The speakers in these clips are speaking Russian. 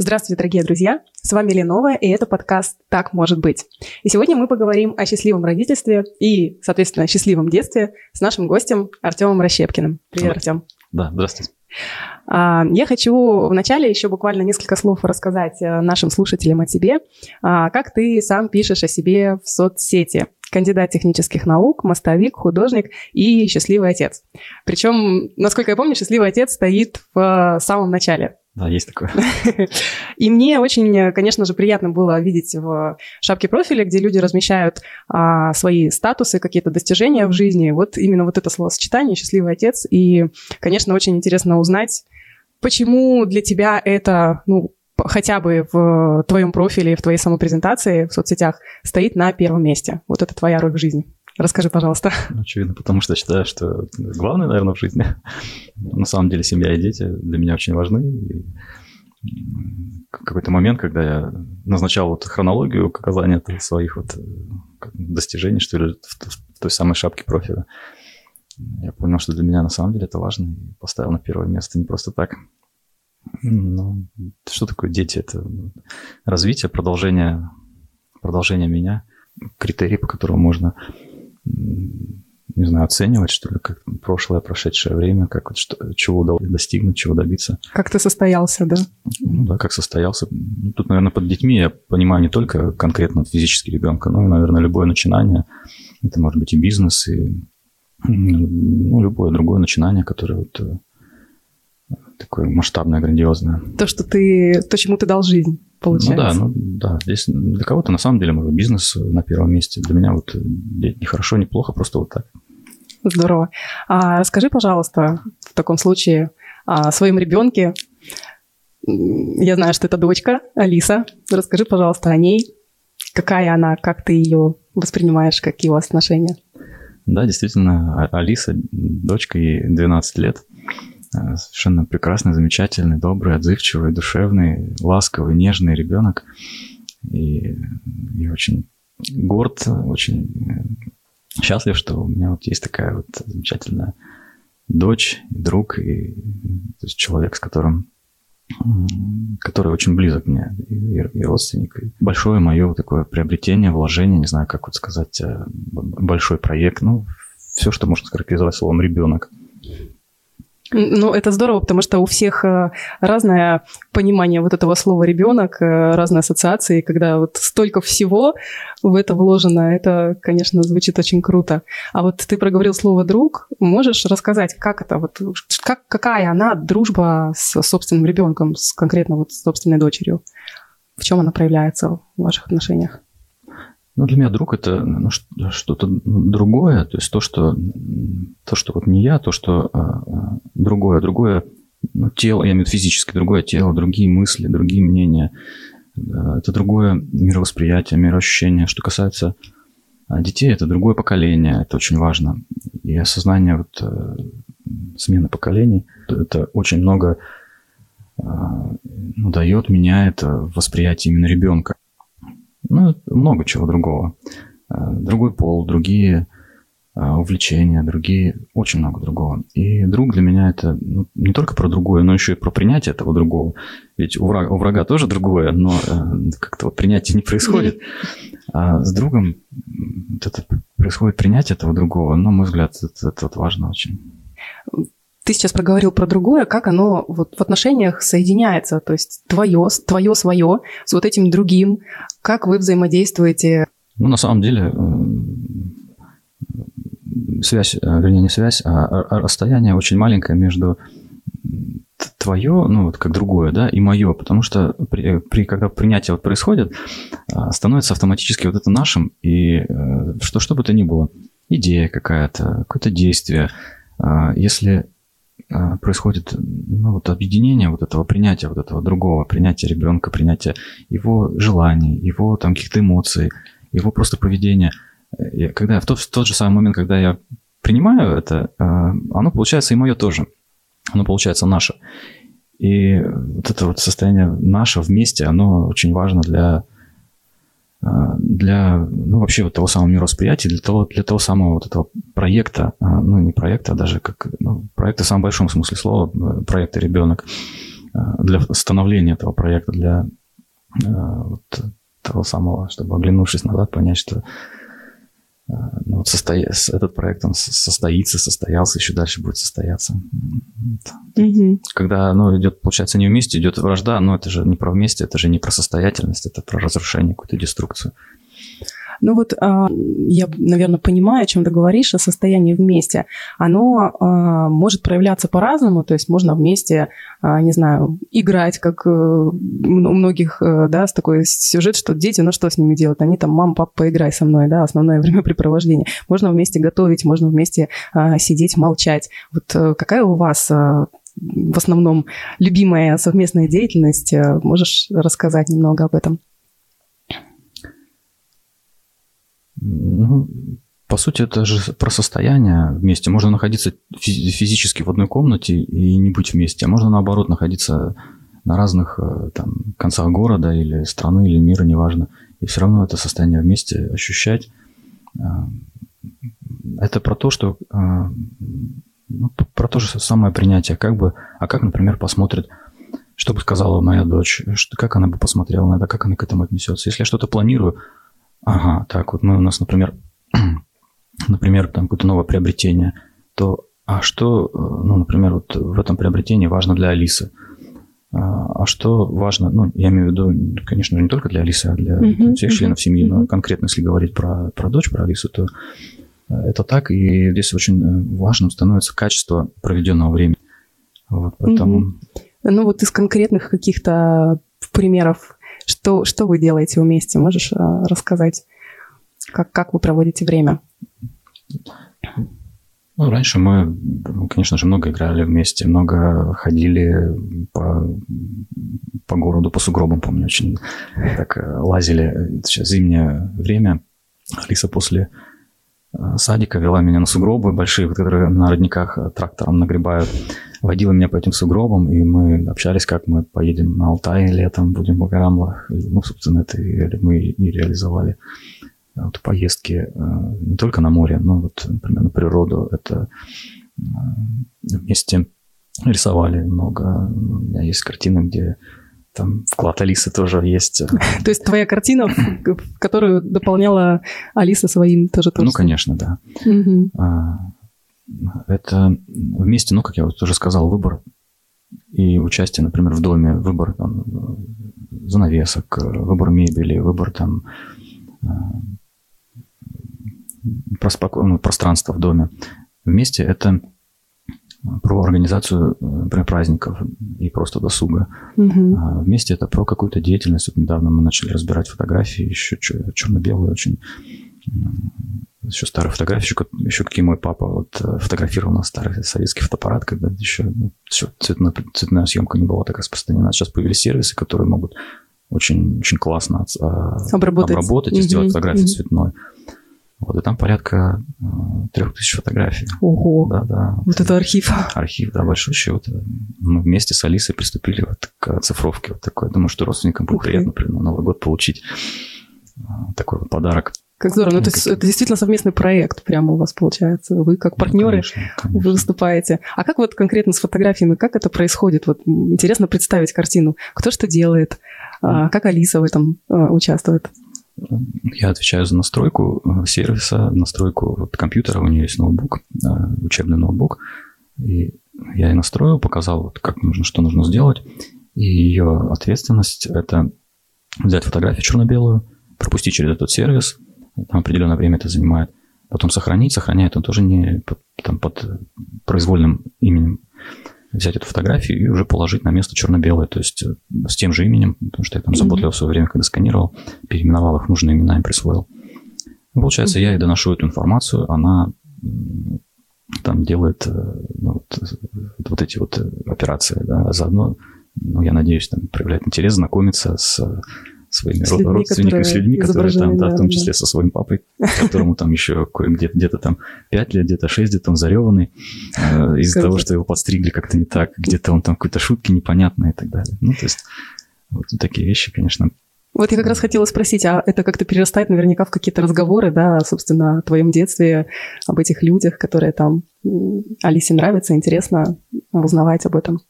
Здравствуйте, дорогие друзья! С вами Ленова, и это подкаст «Так может быть». И сегодня мы поговорим о счастливом родительстве и, соответственно, счастливом детстве с нашим гостем Артемом Рощепкиным. Привет, Артем. Да, здравствуйте. А, я хочу вначале еще буквально несколько слов рассказать э, нашим слушателям о тебе. А, как ты сам пишешь о себе в соцсети? кандидат технических наук, мостовик, художник и счастливый отец. Причем, насколько я помню, счастливый отец стоит в самом начале. Да, есть такое. И мне очень, конечно же, приятно было видеть в шапке профиля, где люди размещают а, свои статусы, какие-то достижения в жизни. Вот именно вот это словосочетание «счастливый отец». И, конечно, очень интересно узнать, почему для тебя это, ну, хотя бы в твоем профиле, в твоей самопрезентации в соцсетях стоит на первом месте. Вот это твоя роль в жизни. Расскажи, пожалуйста. Ну, очевидно, потому что считаю, что главное, наверное, в жизни. На самом деле семья и дети для меня очень важны. И какой-то момент, когда я назначал вот хронологию оказания своих вот достижений, что ли, в той самой шапке профиля, я понял, что для меня на самом деле это важно, и поставил на первое место не просто так. Ну, что такое дети? Это развитие, продолжение, продолжение меня, критерии, по которым можно, не знаю, оценивать, что ли, как прошлое, прошедшее время, как вот что, чего удалось достигнуть, чего добиться. Как ты состоялся, да? Ну да, как состоялся. Ну, тут, наверное, под детьми я понимаю не только конкретно физически ребенка, но и, наверное, любое начинание. Это может быть и бизнес, и ну, любое другое начинание, которое вот э, такое масштабное, грандиозное. То, что ты, то, чему ты дал жизнь, получается. Ну да, ну да. Здесь для кого-то на самом деле может бизнес на первом месте. Для меня вот не хорошо, не плохо, просто вот так. Здорово. А расскажи, пожалуйста, в таком случае о своем ребенке. Я знаю, что это дочка Алиса. Расскажи, пожалуйста, о ней. Какая она, как ты ее воспринимаешь, какие у вас отношения? Да, действительно, а-, Алиса, дочка, ей 12 лет. Э, совершенно прекрасный, замечательный, добрый, отзывчивый, душевный, ласковый, нежный ребенок. И, и очень горд, очень э, счастлив, что у меня вот есть такая вот замечательная дочь, друг, и то есть человек, с которым который очень близок мне, и, и родственник. И большое мое такое приобретение, вложение, не знаю, как вот сказать, э, большой проект, ну, все, что можно схарактеризовать словом «ребенок». Ну, это здорово, потому что у всех э, разное понимание вот этого слова ребенок, э, разные ассоциации, когда вот столько всего в это вложено, это, конечно, звучит очень круто. А вот ты проговорил слово друг, можешь рассказать, как это, вот как, какая она дружба с собственным ребенком, с конкретно вот собственной дочерью? В чем она проявляется в ваших отношениях? Ну, для меня друг это ну, что-то другое, то есть то, что, то, что вот не я, то, что а, а, другое, другое ну, тело, я имею в виду физически, другое тело, другие мысли, другие мнения, это другое мировосприятие, мироощущение. Что касается а, детей, это другое поколение, это очень важно. И осознание вот, э, смены поколений, это очень много ну, дает, меняет восприятие именно ребенка. Ну, много чего другого. Э, другой пол, другие э, увлечения, другие, очень много другого. И друг для меня это ну, не только про другое, но еще и про принятие этого другого. Ведь у врага, у врага тоже другое, но э, как-то вот принятие не происходит. А с другом вот это происходит принятие этого другого, но, на мой взгляд, это, это вот важно очень. Ты сейчас проговорил про другое, как оно вот в отношениях соединяется, то есть твое, твое свое с вот этим другим, как вы взаимодействуете? Ну, на самом деле, связь, э, вернее, не связь, а расстояние очень маленькое между твое, ну, вот как другое, да, и мое, потому что при, при, когда принятие вот происходит, а, становится автоматически вот это нашим, и э, что, что бы то ни было, идея какая-то, какое-то действие, а, если а, происходит ну, вот объединение вот этого принятия вот этого другого, принятия ребенка, принятия его желаний, его там каких-то эмоций, его просто поведения. Когда в тот, в тот же самый момент, когда я принимаю это, а, оно получается и мое тоже. Оно получается наше. И вот это вот состояние наше вместе, оно очень важно для а, для, ну, вообще вот того самого мировосприятия, для того, для того самого вот этого проекта, а, ну, не проекта, а даже как, ну, проекта в самом большом смысле слова, э, проекта «Ребенок». для становления этого проекта, для вот того самого, чтобы оглянувшись назад, понять, что ну, вот состоя... этот проект он состоится, состоялся, еще дальше будет состояться. Угу. Когда ну, идет, получается, не вместе, идет вражда, но это же не про вместе, это же не про состоятельность, это про разрушение, какую-то деструкцию. Ну вот а, я, наверное, понимаю, о чем ты говоришь, о состоянии вместе. Оно а, может проявляться по-разному, то есть можно вместе, а, не знаю, играть, как э, у многих, э, да, с такой сюжет, что дети, ну что с ними делать? Они там, мам, папа, поиграй со мной, да, основное времяпрепровождение. Можно вместе готовить, можно вместе сидеть, молчать. Вот э, какая у вас в основном любимая совместная деятельность? Можешь рассказать немного об этом? Ну, по сути, это же про состояние вместе. Можно находиться физически в одной комнате и не быть вместе, а можно, наоборот, находиться на разных э, там, концах города или страны, или мира, неважно. И все равно это состояние вместе ощущать. Э, это про то, что э, ну, про то же самое принятие. Как бы, а как, например, посмотрит, что бы сказала моя дочь, что, как она бы посмотрела на это, как она к этому отнесется. Если я что-то планирую, Ага, так вот мы у нас, например, например, там какое-то новое приобретение, то а что, э, ну, например, вот в этом приобретении важно для Алисы? А, а что важно, ну, я имею в виду, конечно же, не только для Алисы, а для uh-huh, всех uh-huh, членов семьи, uh-huh. но конкретно, если говорить про, про дочь, про Алису, то э, это так, и здесь очень э, важным становится качество проведенного времени. Вот, поэтому... Uh-huh. Ну, вот из конкретных каких-то примеров что, что вы делаете вместе? Можешь э, рассказать, как, как вы проводите время? Ну, раньше мы, конечно же, много играли вместе, много ходили по, по городу, по сугробам, помню, очень так э, лазили. Сейчас зимнее время. Алиса после э, садика вела меня на сугробы большие, которые на родниках трактором нагребают водила меня по этим сугробам, и мы общались, как мы поедем на Алтай летом, будем в Багарамлах. Ну, собственно, это мы и реализовали вот поездки э, не только на море, но вот, например, на природу. Это э, вместе рисовали много. У меня есть картины, где там вклад Алисы тоже есть. То есть твоя картина, которую дополняла Алиса своим тоже Ну, конечно, да это вместе, ну, как я вот уже сказал, выбор и участие, например, в доме, выбор там, занавесок, выбор мебели, выбор там ну, пространства в доме. Вместе это про организацию например, праздников и просто досуга. Угу. А вместе это про какую-то деятельность. Вот недавно мы начали разбирать фотографии, еще черно-белые очень еще старые фотографии, еще, еще какие мой папа вот э, фотографировал на старый советский фотоаппарат, когда еще, ну, цветная, цветная съемка не была так распространена. Сейчас появились сервисы, которые могут очень, очень классно а, обработать, обработать и сделать фотографию угу. цветной. Вот, и там порядка э, трех тысяч фотографий. Ого! Да, да. Вот, вот это архив. Архив, да, большой. Вот, э, мы вместе с Алисой приступили вот к оцифровке вот такой. Думаю, что родственникам будет приятно, на Новый год получить такой вот подарок. Как здорово. Ну, то есть это действительно совместный проект прямо у вас получается. Вы как ну, партнеры конечно, конечно. выступаете. А как вот конкретно с фотографиями, как это происходит? Вот интересно представить картину. Кто что делает? А, как Алиса в этом а, участвует? Я отвечаю за настройку э, сервиса, настройку вот компьютера. У нее есть ноутбук, э, учебный ноутбук. И я ей настроил, показал, вот как нужно, что нужно сделать. И ее ответственность – это взять фотографию черно-белую, пропустить через этот сервис, там определенное время это занимает. Потом сохранить, сохраняет он тоже не там, под произвольным именем. Взять эту фотографию и уже положить на место черно-белое, то есть э, с тем же именем, потому что я там заботливо в свое время, когда сканировал, переименовал их нужные имена и присвоил. Получается, я ей доношу эту информацию, она там делает э, ну, вот, вот эти вот э, операции, да, а заодно, ну, я надеюсь, там проявляет интерес, знакомиться с своими с людьми, родственниками, с людьми, которые там, да, да, в том числе со своим папой, которому там еще где-то, где-то там 5 лет, где-то 6, где-то он зареванный э, из-за того, что его подстригли как-то не так, где-то он там какой-то шутки непонятные и так далее. Ну, то есть вот такие вещи, конечно, вот я как раз хотела спросить, а это как-то перерастает наверняка в какие-то разговоры, да, собственно, о твоем детстве, об этих людях, которые там Алисе нравятся, интересно узнавать об этом?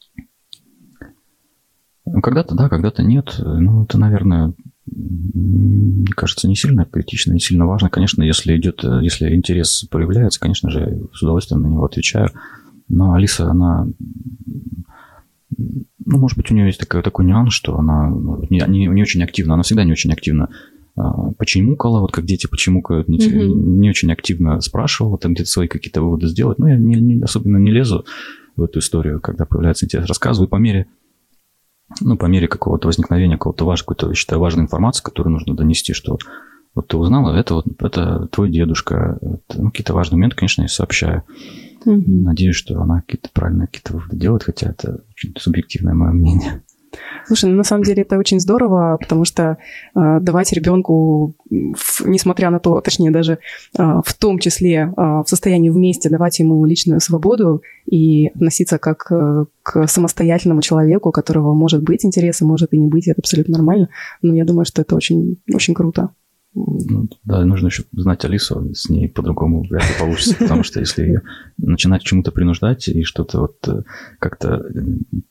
Когда-то да, когда-то нет. Ну, это, наверное, мне кажется, не сильно критично, не сильно важно. Конечно, если идет, если интерес появляется, конечно же, я с удовольствием на него отвечаю. Но Алиса, она ну, может быть, у нее есть такой, такой нюанс, что она не, не, не очень активна, она всегда не очень активна почемукала, вот как дети почемукают, не, mm-hmm. не очень активно спрашивала, там где-то свои какие-то выводы сделать. Но я не, не, особенно не лезу в эту историю, когда появляется интерес, рассказываю по мере, ну, по мере какого-то возникновения какого-то важного, какой-то, считаю, важной информации, которую нужно донести, что вот ты узнала, это вот это твой дедушка, это, ну, какие-то важные моменты, конечно, я сообщаю. Угу. Надеюсь, что она какие-то правильные какие-то выводы делает, хотя это очень субъективное мое мнение. Слушай, ну на самом деле это очень здорово, потому что э, давать ребенку, в, несмотря на то, точнее даже э, в том числе э, в состоянии вместе давать ему личную свободу и относиться как э, к самостоятельному человеку, у которого может быть интерес, а может и не быть, это абсолютно нормально. Но я думаю, что это очень, очень круто. Ну, да, нужно еще знать Алису, с ней по-другому вряд ли получится, потому что если ее начинать чему-то принуждать и что-то вот э, как-то э,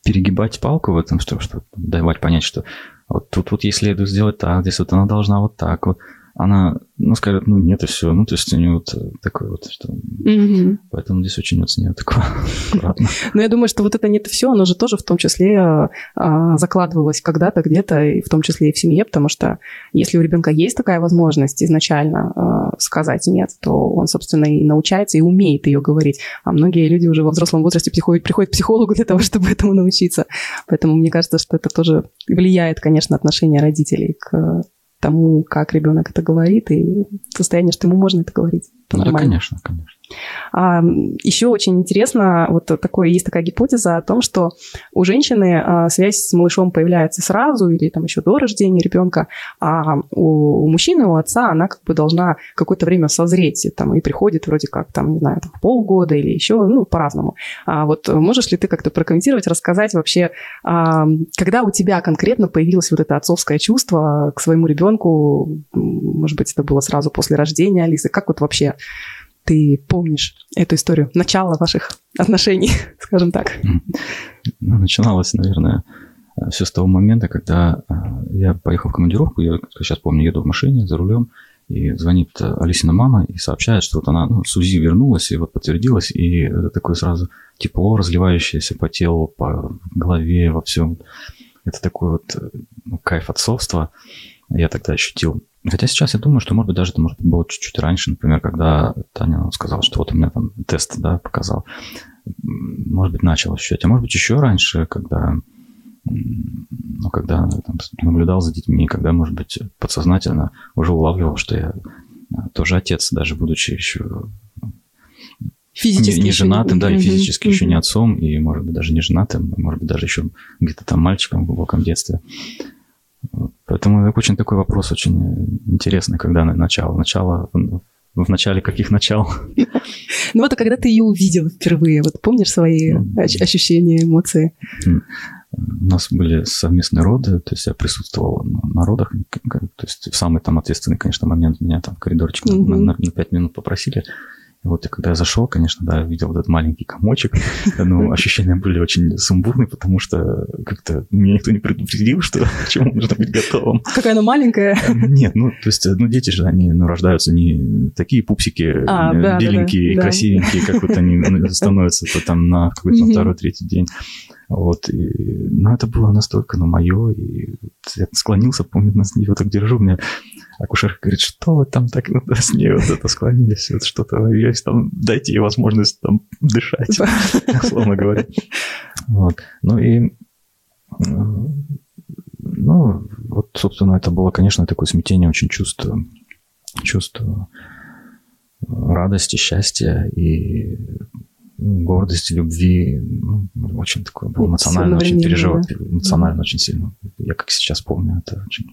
перегибать палку в этом, что, что давать понять, что вот тут вот ей следует сделать так, здесь вот она должна вот так вот, она, ну, скажет, ну, нет, и все. Ну, то есть у нее вот э, такое вот, что... Mm-hmm. Поэтому здесь очень нее такое аккуратно. Но я думаю, что вот это нет и все, оно же тоже в том числе а, а, закладывалось когда-то где-то, и в том числе и в семье, потому что если у ребенка есть такая возможность изначально а, сказать нет, то он, собственно, и научается, и умеет ее говорить. А многие люди уже во взрослом возрасте приходят, приходят к психологу для того, чтобы этому научиться. Поэтому мне кажется, что это тоже влияет, конечно, отношение родителей к тому, как ребенок это говорит, и состояние, что ему можно это говорить. Ну, да, конечно, конечно. А, еще очень интересно, вот такое, есть такая гипотеза о том, что у женщины а, связь с малышом появляется сразу или там еще до рождения ребенка, а у, мужчины, у отца она как бы должна какое-то время созреть там, и приходит вроде как там, не знаю, там, полгода или еще, ну, по-разному. А вот можешь ли ты как-то прокомментировать, рассказать вообще, а, когда у тебя конкретно появилось вот это отцовское чувство к своему ребенку, может быть, это было сразу после рождения Алисы, как вот вообще ты помнишь эту историю, начало ваших отношений, скажем так? Ну, начиналось, наверное, все с того момента, когда а, я поехал в командировку, я сейчас помню, еду в машине за рулем, и звонит Алисина мама и сообщает, что вот она ну, с УЗИ вернулась, и вот подтвердилась, и это такое сразу тепло, разливающееся по телу, по голове, во всем. Это такой вот ну, кайф отцовства я тогда ощутил. Хотя сейчас я думаю, что, может быть, даже это может быть было чуть-чуть раньше, например, когда Таня сказала, что вот у меня там тест, да, показал. Может быть, начал ощущать. А может быть, еще раньше, когда ну, когда там, наблюдал за детьми, когда, может быть, подсознательно уже улавливал, что я а, тоже отец, даже будучи еще физически не, не женатым, да, и физически mm-hmm. еще не отцом, и, может быть, даже не женатым, может быть, даже еще где-то там мальчиком в глубоком детстве. Поэтому это очень такой вопрос очень интересный, когда начало. Начало в начале каких начал? Ну вот, а когда ты ее увидел впервые, вот помнишь свои ощущения, эмоции? У нас были совместные роды, то есть я присутствовал на родах, то есть в самый там ответственный, конечно, момент меня там в коридорчик на, на, на 5 минут попросили вот и когда я зашел, конечно, да, видел вот этот маленький комочек, но ощущения были очень сумбурные, потому что как-то меня никто не предупредил, что к чему нужно быть готовым. Какая она маленькая. Нет, ну, то есть, ну, дети же, они ну, рождаются не такие пупсики а, да, беленькие да, да, красивенькие, как вот они становятся там на какой-то второй, третий день. Вот, и, ну, это было настолько, ну, мое, и я склонился, помню, нас его так держу, мне акушерка говорит, что вы там так ну, с ней вот это склонились, вот что-то есть там, дайте ей возможность там дышать, условно говоря. Вот. Ну и, ну, вот, собственно, это было, конечно, такое смятение очень чувство, чувство радости, счастья и гордости, любви. Ну, очень такое было эмоционально, очень переживал, да. эмоционально очень сильно. Я как сейчас помню, это очень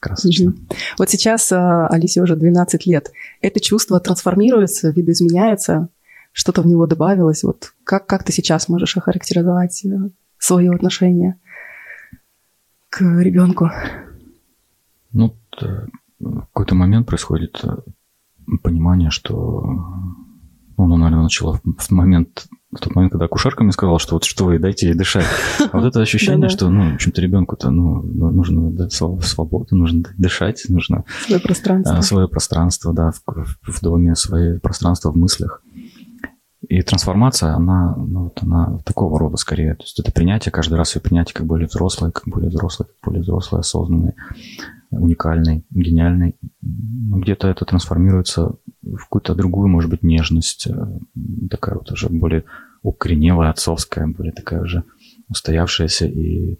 красочно. Угу. Вот сейчас а, Алисе уже 12 лет. Это чувство трансформируется, видоизменяется, что-то в него добавилось. Вот как, как ты сейчас можешь охарактеризовать э, свое отношение к ребенку? Ну, в какой-то момент происходит э, понимание, что ну, оно, наверное, начала в момент в тот момент, когда акушерка мне сказала, что вот что вы, дайте ей дышать. А вот это ощущение, что, ну, в общем-то, ребенку-то ну, ну нужно свободу, нужно дышать, нужно... Свое пространство. А, свое пространство, да, в, в доме, свое пространство в мыслях. И трансформация, она, ну, вот она такого рода скорее. То есть это принятие, каждый раз ее принятие как более взрослое, как более взрослое, как более взрослое, осознанное, уникальный, гениальный. Но где-то это трансформируется в какую-то другую, может быть, нежность, э, такая вот уже более укоренелая, отцовская, более такая уже устоявшаяся и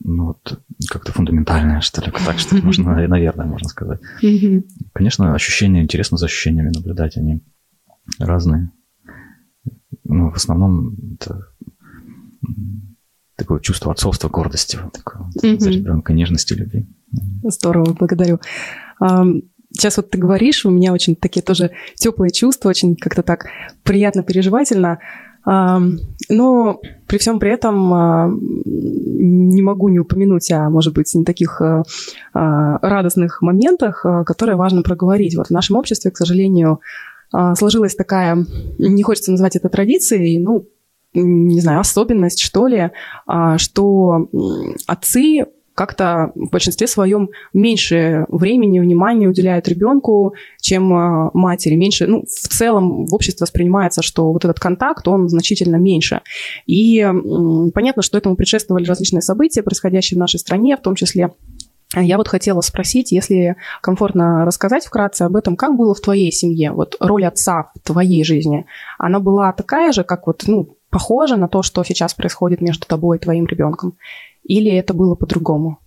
ну, вот, как-то фундаментальная, что ли, так что можно, наверное, можно сказать. Конечно, ощущения, интересно за ощущениями наблюдать, они разные. Ну, в основном это такое чувство отцовства, гордости, вот такое, mm-hmm. за ребенка, нежности, любви. Здорово, благодарю. Сейчас вот ты говоришь, у меня очень такие тоже теплые чувства, очень как-то так приятно, переживательно. Но при всем при этом а, не могу не упомянуть о, может быть, не таких а, а, радостных моментах, которые важно проговорить. Вот в нашем обществе, к сожалению, сложилась такая, не хочется назвать это традицией, ну, не знаю, особенность, что ли, что отцы как-то в большинстве своем меньше времени, внимания уделяют ребенку, чем а, матери. Меньше, ну, в целом в обществе воспринимается, что вот этот контакт, он значительно меньше. И понятно, что этому предшествовали различные события, происходящие в нашей стране, в том числе я вот хотела спросить, если комфортно рассказать вкратце об этом, как было в твоей семье, вот роль отца в твоей жизни, она была такая же, как вот, ну, похожа на то, что сейчас происходит между тобой и твоим ребенком? Или это было по-другому?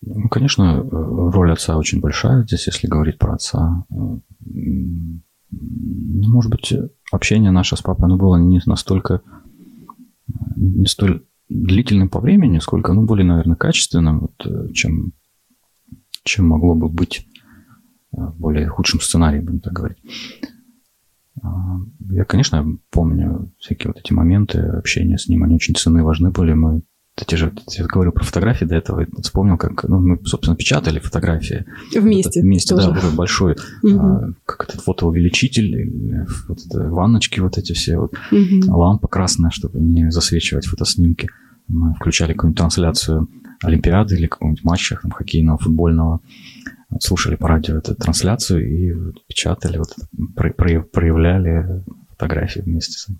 Ну, конечно, роль отца очень большая здесь, если говорить про отца. Ну, может быть, общение наше с папой, оно было не настолько, не столь длительным по времени, сколько, ну, более, наверное, качественным, вот, чем, чем могло бы быть в более худшем сценарии, будем так говорить. А, я, конечно, помню всякие вот эти моменты общения с ним, они очень ценны, важны были. Мы те же, я говорю про фотографии до этого, вспомнил, как ну, мы, собственно, печатали фотографии. Вместе. Вот вместе, тоже. да, такой большой, угу. а, как этот фотоувеличитель, вот это, ванночки вот эти все, вот, угу. лампа красная, чтобы не засвечивать фотоснимки. Мы включали какую-нибудь трансляцию Олимпиады или какого-нибудь матча там, хоккейного, футбольного слушали по радио эту трансляцию и печатали, вот, проявляли фотографии вместе с ним.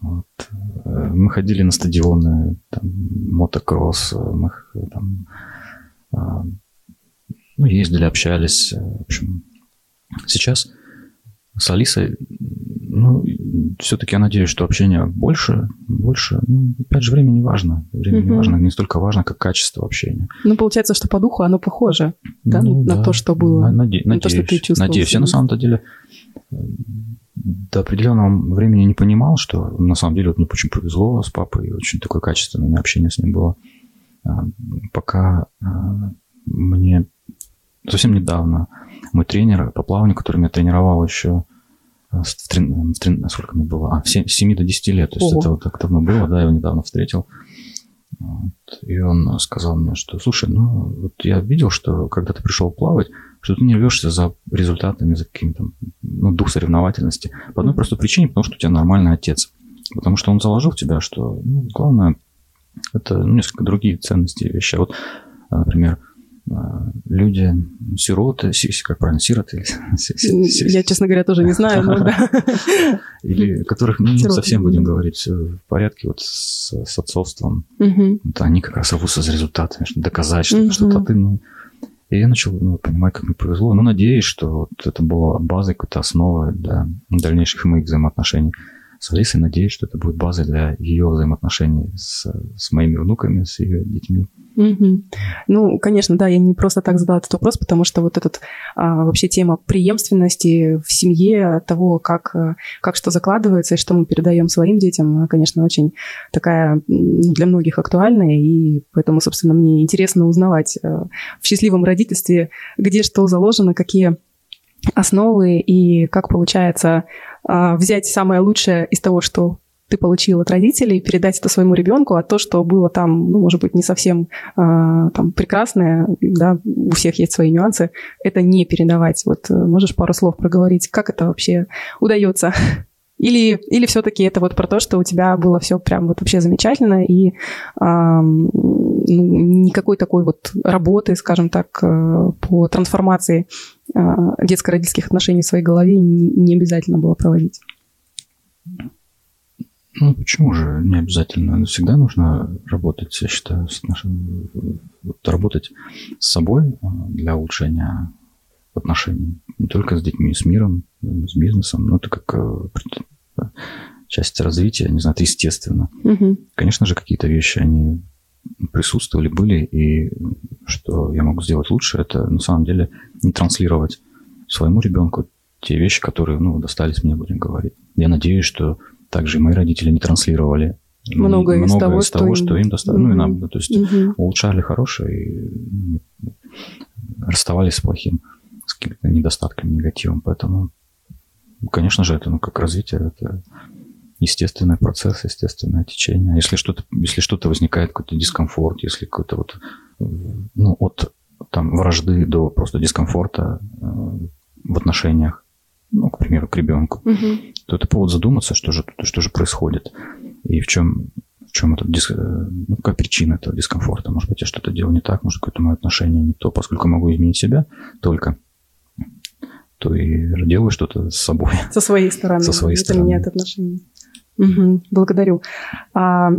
Вот. Э, мы ходили на стадионы, там, мотокросс, э, мы там, а, ну, ездили, общались. Э, в общем, сейчас с Алисой, ну, все-таки я надеюсь, что общение больше, больше. Ну, опять же, время не важно. Время угу. не важно, не столько важно, как качество общения. Ну, получается, что по духу оно похоже, да, ну, на да. то, что было. Наде- на надеюсь, то, что ты чувствовал. Надеюсь. Я на самом-то деле до определенного времени не понимал, что на самом деле вот мне очень повезло с папой, очень такое качественное общение с ним было. А, пока а, мне совсем недавно мой тренер по плаванию, который меня тренировал еще э, в трен... трен... сколько мне было? А, в 7, 7 до 10 лет. То есть Ого. это вот так давно было, да, я его недавно встретил. Вот. И он сказал мне, что, слушай, ну, вот я видел, что когда ты пришел плавать, что ты не рвешься за результатами, за каким-то, ну, дух соревновательности. По одной простой причине, потому что у тебя нормальный отец. Потому что он заложил в тебя, что, ну, главное, это ну, несколько другие ценности и вещи. Вот, например, а, люди, сироты, как правильно, сироты? Я, честно говоря, тоже не знаю. Или которых, ну, не совсем будем говорить, в порядке вот с, отцовством. Они как раз рвутся за результатами, чтобы доказать, что что-то ты, ну... И я начал ну, понимать, как мне повезло. Но надеюсь, что вот это было базой, какой-то основой для дальнейших моих взаимоотношений с Алисой. Надеюсь, что это будет базой для ее взаимоотношений с, с моими внуками, с ее детьми. Угу. Ну, конечно, да, я не просто так задала этот вопрос, потому что вот этот а, вообще тема преемственности в семье, того, как, э, как что закладывается и что мы передаем своим детям, конечно, очень такая для многих актуальная, и поэтому, собственно, мне интересно узнавать э, в счастливом родительстве, где что заложено, какие основы и как получается взять самое лучшее из того, что ты получил от родителей, передать это своему ребенку, а то, что было там, ну, может быть, не совсем э, там прекрасное, да, у всех есть свои нюансы, это не передавать. Вот можешь пару слов проговорить, как это вообще удается? Или, или все-таки это вот про то, что у тебя было все прям вот вообще замечательно, и э, ну, никакой такой вот работы, скажем так, э, по трансформации э, детско-родительских отношений в своей голове не, не обязательно было проводить? Ну, почему же не обязательно? Всегда нужно работать, я считаю, с нашим, вот, работать с собой э, для улучшения отношений. Не только с детьми, с миром, с бизнесом. Но это как э, часть развития, не знаю, это естественно. Угу. Конечно же, какие-то вещи, они присутствовали, были, и что я могу сделать лучше, это на самом деле не транслировать своему ребенку те вещи, которые, ну, достались мне, будем говорить. Я надеюсь, что также и мои родители не транслировали многое, многое из того, из того что, им досталось. Угу. Ну, и нам, то есть угу. улучшали хорошее и расставались с плохим с какими-то недостатками, негативом. Поэтому, конечно же, это ну, как развитие, это естественный процесс, естественное течение. Если что-то, если что-то возникает, какой-то дискомфорт, если какой-то вот, ну, от там, вражды до просто дискомфорта э, в отношениях, ну, к примеру, к ребенку, угу. то это повод задуматься, что же, что же происходит и в чем, в чем этот дис... Э, ну, какая причина этого дискомфорта. Может быть, я что-то делал не так, может, какое-то мое отношение не то, поскольку могу изменить себя только то и делаю что-то с собой. Со своей стороны. Со своей это стороны. меняет отношения. Угу, благодарю. А,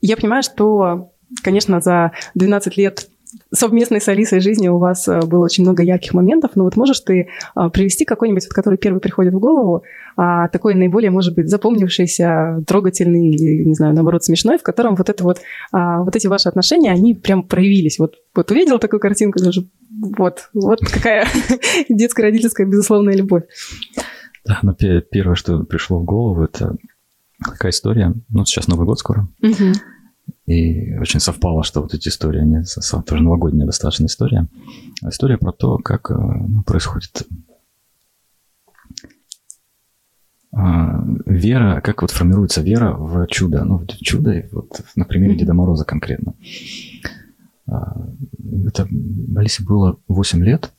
я понимаю, что, конечно, за 12 лет совместной с Алисой жизни у вас э, было очень много ярких моментов, но вот можешь ты а, привести какой-нибудь, вот, который первый приходит в голову, а, такой наиболее, может быть, запомнившийся, трогательный или, не знаю, наоборот, смешной, в котором вот это вот, а, вот эти ваши отношения, они прям проявились. Вот, вот увидел такую картинку, даже вот, вот какая детская родительская безусловная любовь. Да, но первое, что пришло в голову, это такая история. Ну, сейчас Новый год скоро. Угу. И очень совпало, что вот эти истории, они тоже новогодняя достаточно история. История про то, как э, ну, происходит а, вера, как вот формируется вера в чудо. Ну, в чудо, вот на примере Деда Мороза конкретно. А, это Алисе было 8 лет.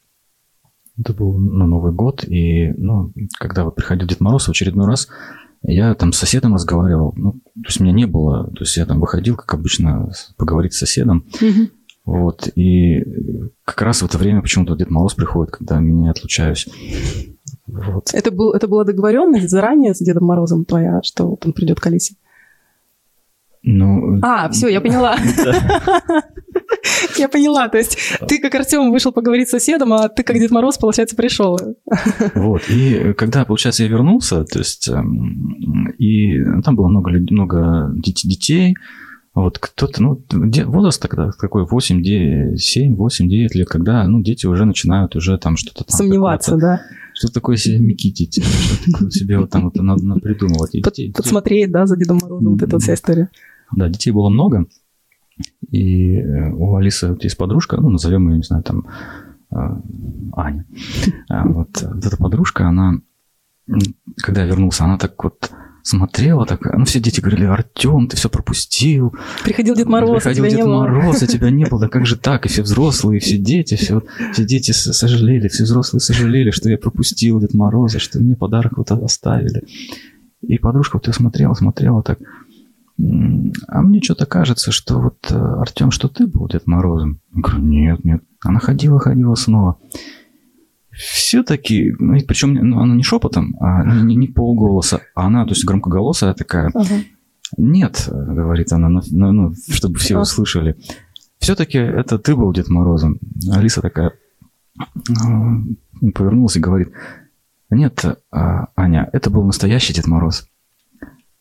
Это был ну, Новый год. И ну, когда вот приходил Дед Мороз в очередной раз, я там с соседом разговаривал, ну, то есть меня не было, то есть я там выходил, как обычно, поговорить с соседом, угу. вот, и как раз в это время почему-то Дед Мороз приходит, когда меня отлучаюсь. Вот. Это, был, это была договоренность заранее с Дедом Морозом твоя, что вот он придет к Алисе? Ну, а, все, я поняла. Я поняла, то есть ты как Артем вышел поговорить с соседом, а ты как Дед Мороз, получается, пришел. Вот, и когда, получается, я вернулся, то есть, эм, и там было много, много детей, вот кто-то, ну, возраст тогда какой, 8, 9, 7, 8, 9 лет, когда, ну, дети уже начинают уже там что-то там... Сомневаться, да. Что такое себе микитить, что такое себе вот там вот надо придумывать. Подсмотреть, да, за Дедом Морозом, вот эта вся история. Да, детей было много, и э, у Алисы вот есть подружка, ну, назовем ее, не знаю, там, э, Аня. А вот, вот эта подружка, она, когда я вернулся, она так вот смотрела, так, ну, все дети говорили, Артем, ты все пропустил. Приходил Дед Мороз, Приходил а тебя Дед не Мороз, а тебя не было. Да как же так? И все взрослые, все дети, все, все дети сожалели, все взрослые сожалели, что я пропустил Дед Мороза, что мне подарок вот оставили. И подружка вот я смотрела, смотрела так, а мне что-то кажется, что вот, э, Артем, что ты был Дед Морозом? Я говорю, нет, нет. Она ходила, ходила снова. Все-таки, ну, причем ну, она не шепотом, а не, не полголоса, а она, то есть громкоголосая такая. Ага. Нет, говорит она, ну, ну, чтобы все услышали. Все-таки это ты был Дед Морозом. Алиса такая повернулась и говорит, нет, а, Аня, это был настоящий Дед Мороз.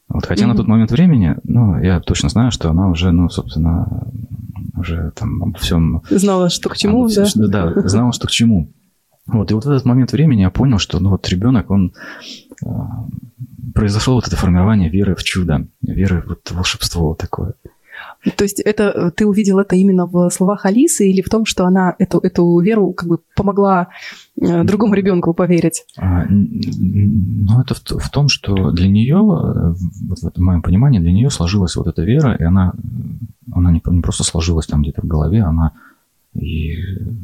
Вот, хотя mm-hmm. на тот момент времени, ну, я точно знаю, что она уже, ну, собственно, уже там обо всем... Знала, что к чему, обо, да? Да, знала, что к чему. Вот, и вот в этот момент времени я понял, что, ну, вот ребенок, он... Э, произошло вот это формирование веры в чудо, веры в вот волшебство такое. То есть это ты увидел это именно в словах Алисы или в том, что она эту, эту веру как бы помогла э, другому ребенку поверить? А, ну, это в, в том, что для нее, э, вот в моем понимании, для нее сложилась вот эта вера, и она, она не, не просто сложилась там где-то в голове, она и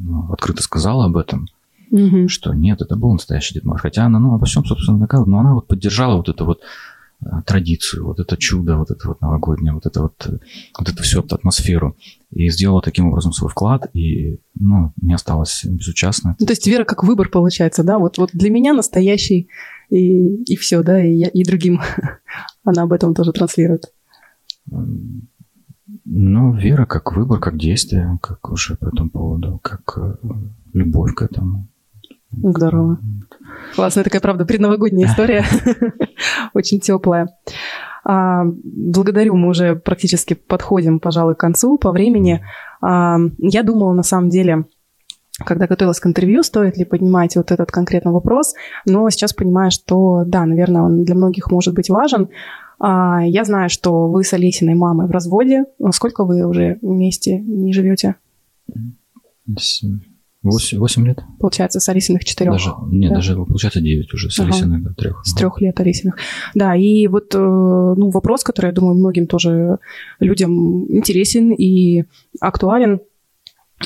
ну, открыто сказала об этом, угу. что нет, это был настоящий Дед Мороз. Хотя она, ну, обо всем, собственно, доказывала, но она вот поддержала вот это вот Э, традицию, вот это чудо, вот это вот новогоднее, вот это вот, вот эту всю атмосферу. И сделала таким образом свой вклад, и, ну, не осталась безучастной. Ну, то есть вера как выбор получается, да? Вот, вот для меня настоящий, и, и все, да, и, я, и другим она об этом тоже транслирует. Ну, вера как выбор, как действие, как уже по этому поводу, как э, любовь к этому. Здорово. Классная такая, правда, предновогодняя история. Очень теплая. А, благодарю, мы уже практически подходим, пожалуй, к концу по времени. А, я думала, на самом деле, когда готовилась к интервью, стоит ли поднимать вот этот конкретный вопрос, но сейчас понимаю, что да, наверное, он для многих может быть важен. А, я знаю, что вы с Олесиной мамой в разводе. Сколько вы уже вместе не живете? Восемь 8 лет. Получается, с Алисиных четырех. Даже, нет, да? даже получается 9 уже, с ага. Алисиных да, трех. С трех лет Алисиных. Да, и вот э, ну, вопрос, который, я думаю, многим тоже людям интересен и актуален.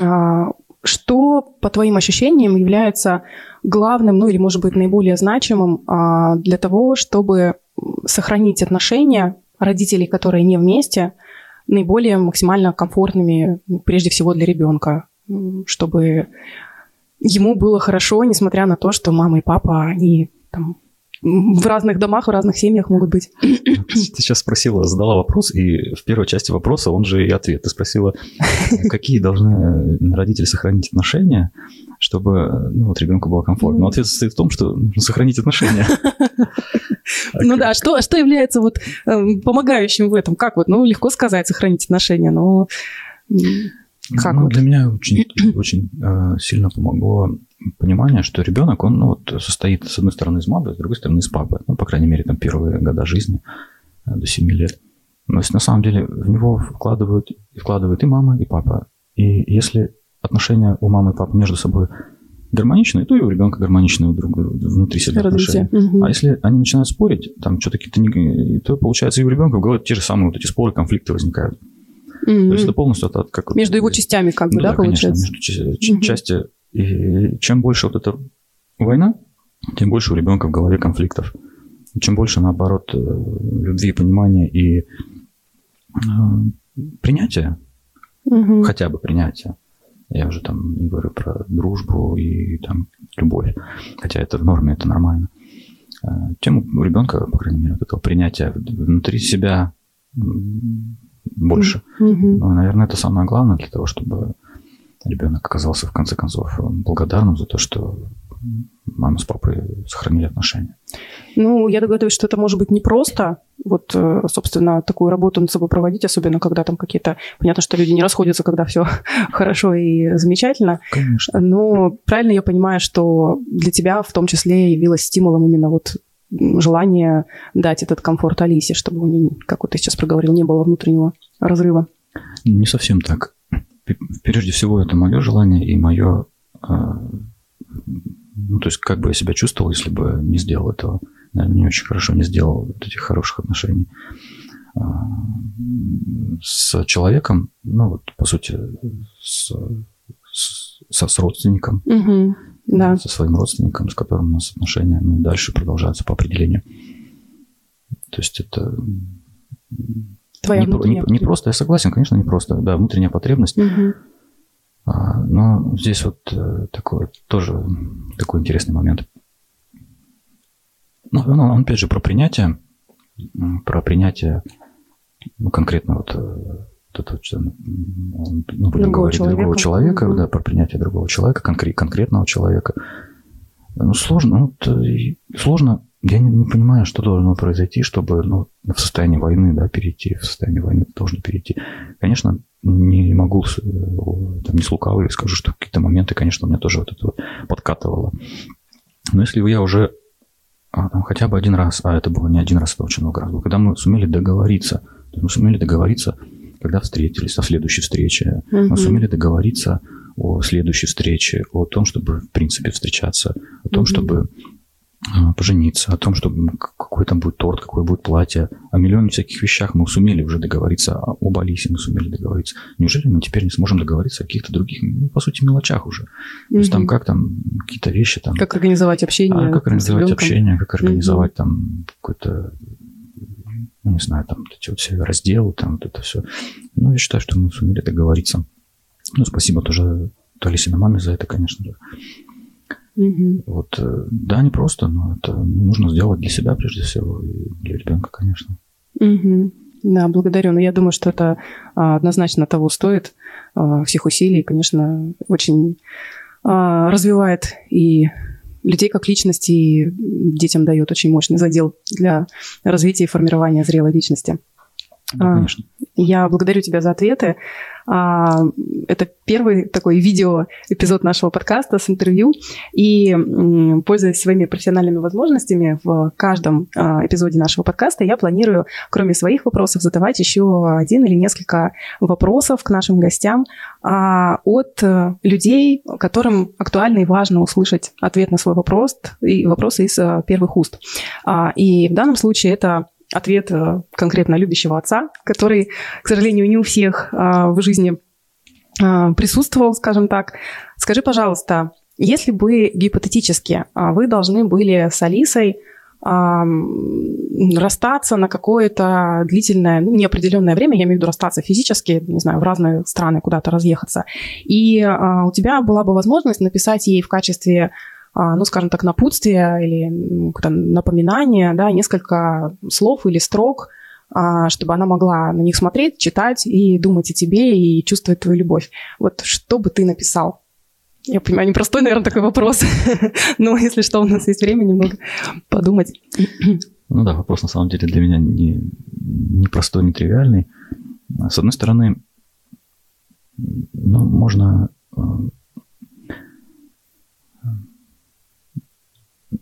А, что, по твоим ощущениям, является главным, ну или, может быть, наиболее значимым а, для того, чтобы сохранить отношения родителей, которые не вместе, наиболее максимально комфортными, прежде всего, для ребенка? Чтобы ему было хорошо, несмотря на то, что мама и папа, они там в разных домах, в разных семьях могут быть. Ты сейчас спросила, задала вопрос, и в первой части вопроса он же и ответ. Ты спросила, какие должны родители сохранить отношения, чтобы ну, вот ребенку было комфортно. Но ответ состоит в том, что нужно сохранить отношения. Ну да, что, что является вот эм, помогающим в этом? Как вот, ну, легко сказать, сохранить отношения, но как ну, вот? Для меня очень, очень э, сильно помогло понимание, что ребенок, он ну, вот, состоит с одной стороны из мамы, с другой стороны из папы. Ну, по крайней мере, там первые года жизни э, до 7 лет. Но на самом деле в него вкладывают, вкладывают и мама, и папа. И если отношения у мамы и папы между собой гармоничные, то и у ребенка гармоничные друг, внутри себя Родители. отношения. Угу. А если они начинают спорить, там что-то какие-то, то получается и у ребенка в голове те же самые вот эти споры, конфликты возникают. Mm-hmm. То есть это полностью от, как между его частями, как бы, ну, да, да, получается? Конечно, между mm-hmm. части. И чем больше вот эта война, тем больше у ребенка в голове конфликтов. Чем больше, наоборот, э, любви, понимания и э, принятия, mm-hmm. хотя бы принятия. Я уже там не говорю про дружбу и там любовь, хотя это в норме, это нормально. Э, тем у ребенка, по крайней мере, вот этого принятия внутри себя больше. Mm-hmm. Но, наверное, это самое главное для того, чтобы ребенок оказался в конце концов благодарным за то, что мама с папой сохранили отношения. Ну, я догадываюсь, что это может быть непросто, вот, э, собственно, такую работу над собой проводить, особенно когда там какие-то... Понятно, что люди не расходятся, когда все хорошо и замечательно. Конечно. Но правильно я понимаю, что для тебя в том числе явилось стимулом именно вот желание дать этот комфорт Алисе, чтобы у нее, как вот ты сейчас проговорил, не было внутреннего разрыва? Не совсем так. Прежде всего, это мое желание и мое... А, ну, то есть, как бы я себя чувствовал, если бы не сделал этого. Наверное, не очень хорошо не сделал вот этих хороших отношений а, с человеком, ну, вот, по сути, с, с, с родственником. Угу да. со своим родственником, с которым у нас отношения, ну и дальше продолжаются по определению. То есть это Твоя не, не, не просто, я согласен, конечно, не просто, да, внутренняя потребность. Угу. А, но здесь вот э, такой тоже такой интересный момент. Ну, он, он опять же про принятие, про принятие, ну, конкретно вот это точно, ну, будем другого говорить, человека. другого человека, угу. да, про принятие другого человека, конкрет, конкретного человека. Ну, сложно, ну, вот, сложно, я не, не понимаю, что должно произойти, чтобы ну, в состоянии войны, да, перейти, в состояние войны должно перейти. Конечно, не могу, э, там, не слукавлю, скажу, что в какие-то моменты, конечно, у меня тоже вот это вот подкатывало. Но если я уже а, там, хотя бы один раз, а это было не один раз, это очень много раз было, когда мы сумели договориться, мы сумели договориться когда встретились, о следующей встрече. Мгм. Мы сумели договориться о следующей встрече, о том, чтобы, в принципе, встречаться, о том, Мгм. чтобы а, пожениться, о том, чтобы к- какой там будет торт, какое будет платье, о миллионе всяких вещах мы сумели уже договориться, а об Алисе мы сумели договориться. Неужели мы теперь не сможем договориться о каких-то других, ну, по сути, мелочах уже? То есть там как там какие-то вещи там... Как организовать общение? А как организовать общение, как организовать там какой-то, ну, не знаю, там вот эти вот все разделы, там вот это все. Ну, я считаю, что мы сумели договориться. Ну, спасибо тоже Алисе маме за это, конечно же. Мгм. Вот, э, да, не просто, но это нужно сделать для себя прежде всего и для ребенка, конечно. Мгм. Да, благодарю. Но я думаю, что это а, однозначно того стоит, а, всех усилий. Конечно, очень а, развивает и людей как личности, детям дает очень мощный задел для развития и формирования зрелой личности. Да, А, конечно. Я благодарю тебя за ответы. А, Это первый такой видео-эпизод нашего подкаста с интервью. И, пользуясь своими профессиональными возможностями, в каждом а, эпизоде нашего подкаста я планирую, кроме своих вопросов, задавать еще один или несколько вопросов к нашим гостям а, от э, людей, которым актуально и важно услышать ответ на свой вопрос и вопросы из э, первых уст. И в данном случае это ответ э, конкретно любящего отца, который, к сожалению, не у всех а, в жизни а, присутствовал, скажем так. Скажи, пожалуйста, если бы гипотетически вы должны были с Алисой расстаться на какое-то длительное, ну, неопределенное время, я имею в виду расстаться физически, не знаю, в разные страны куда-то разъехаться, и а, у тебя была бы возможность написать ей в качестве ну, скажем так, напутствия или как-то напоминания, да, несколько слов или строк, а, чтобы она могла на них смотреть, читать и думать о тебе и чувствовать твою любовь. Вот что бы ты написал? Я понимаю, непростой, наверное, такой вопрос, но если что, у нас есть время немного подумать. Ну да, вопрос на самом деле для меня не, не простой, не тривиальный. С одной стороны, ну, можно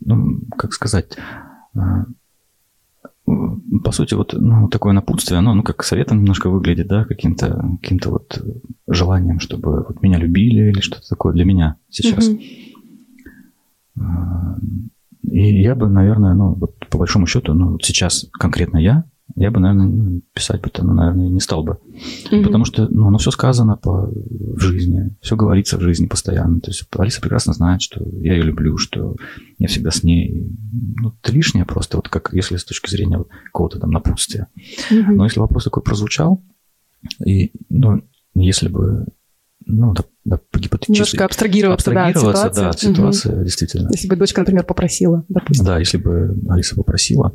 ну, как сказать, э, по сути, вот ну, такое напутствие, оно ну, как советом немножко выглядит, да, каким-то каким вот желанием, чтобы вот меня любили или что-то такое для меня сейчас. Мгм. И я бы, наверное, ну, вот по большому счету, ну, вот сейчас конкретно я, я бы, наверное, ну, писать бы, ну, наверное, не стал бы. Мгм. Потому что, ну, оно все сказано по, в жизни, все говорится в жизни постоянно. То есть Алиса прекрасно знает, что я ее люблю, что я всегда с ней. Ну, это лишнее просто, вот как если с точки зрения какого-то там напутствия. Мгм. Но если вопрос такой прозвучал, и, ну, если бы, ну, да, да, гипотетически... Немножко абстрагироваться, да, от абстрагироваться, ситуации. да, от ситуации, действительно. Если бы дочка, например, попросила, допустим. Да, если бы Алиса попросила.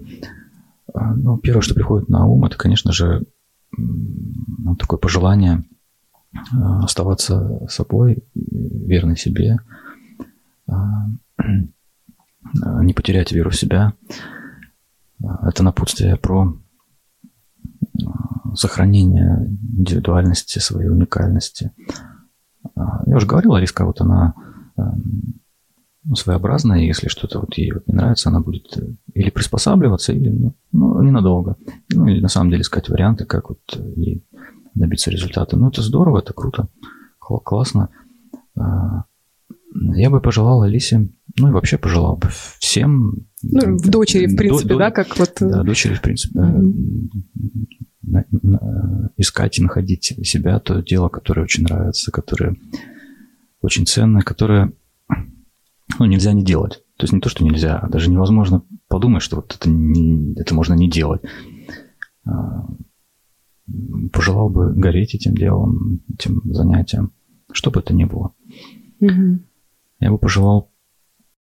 Ну, первое, что приходит на ум, это, конечно же, ну, такое пожелание а, оставаться собой, верной себе, а, не потерять веру в себя. Это напутствие про а, сохранение индивидуальности, своей уникальности. Я уже говорил, Алиска, вот она ну, своеобразная, если что-то вот ей вот не нравится, она будет э, или приспосабливаться, или ну, ну, ненадолго. Ну, или на самом деле искать варианты, как вот э, ей добиться результата. Ну, это здорово, это круто, кла- классно. А, Я бы пожелал Алисе, ну и вообще пожелал бы всем... Ну, в дочери, в принципе, до- да, как вот... э, Да, дочери, в принципе, на- искать и находить себя, то дело, которое очень нравится, которое очень ценное, которое ну, нельзя не делать. То есть не то, что нельзя, а даже невозможно подумать, что вот это, не- это можно не делать. А, Пожелал бы гореть этим делом, этим занятием, что бы это ни было. мгм. Я бы пожелал